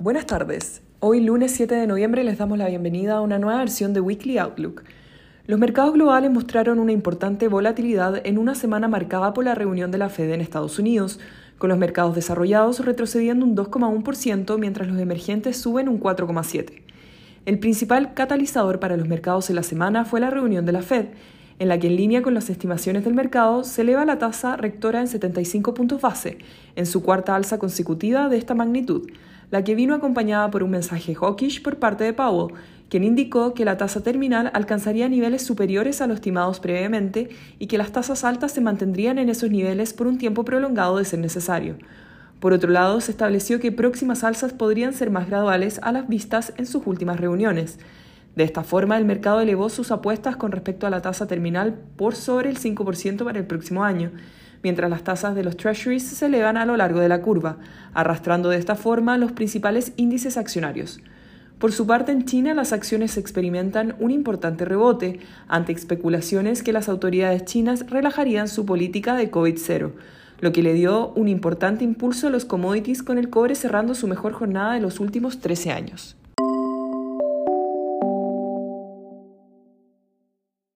Buenas tardes. Hoy lunes 7 de noviembre les damos la bienvenida a una nueva versión de Weekly Outlook. Los mercados globales mostraron una importante volatilidad en una semana marcada por la reunión de la Fed en Estados Unidos, con los mercados desarrollados retrocediendo un 2,1% mientras los emergentes suben un 4,7%. El principal catalizador para los mercados en la semana fue la reunión de la Fed, en la que en línea con las estimaciones del mercado se eleva la tasa rectora en 75 puntos base, en su cuarta alza consecutiva de esta magnitud, la que vino acompañada por un mensaje hawkish por parte de Powell, quien indicó que la tasa terminal alcanzaría niveles superiores a los estimados previamente y que las tasas altas se mantendrían en esos niveles por un tiempo prolongado de ser necesario. Por otro lado, se estableció que próximas alzas podrían ser más graduales a las vistas en sus últimas reuniones. De esta forma, el mercado elevó sus apuestas con respecto a la tasa terminal por sobre el 5% para el próximo año, mientras las tasas de los treasuries se elevan a lo largo de la curva, arrastrando de esta forma los principales índices accionarios. Por su parte, en China las acciones experimentan un importante rebote ante especulaciones que las autoridades chinas relajarían su política de COVID-0, lo que le dio un importante impulso a los commodities con el cobre cerrando su mejor jornada de los últimos 13 años.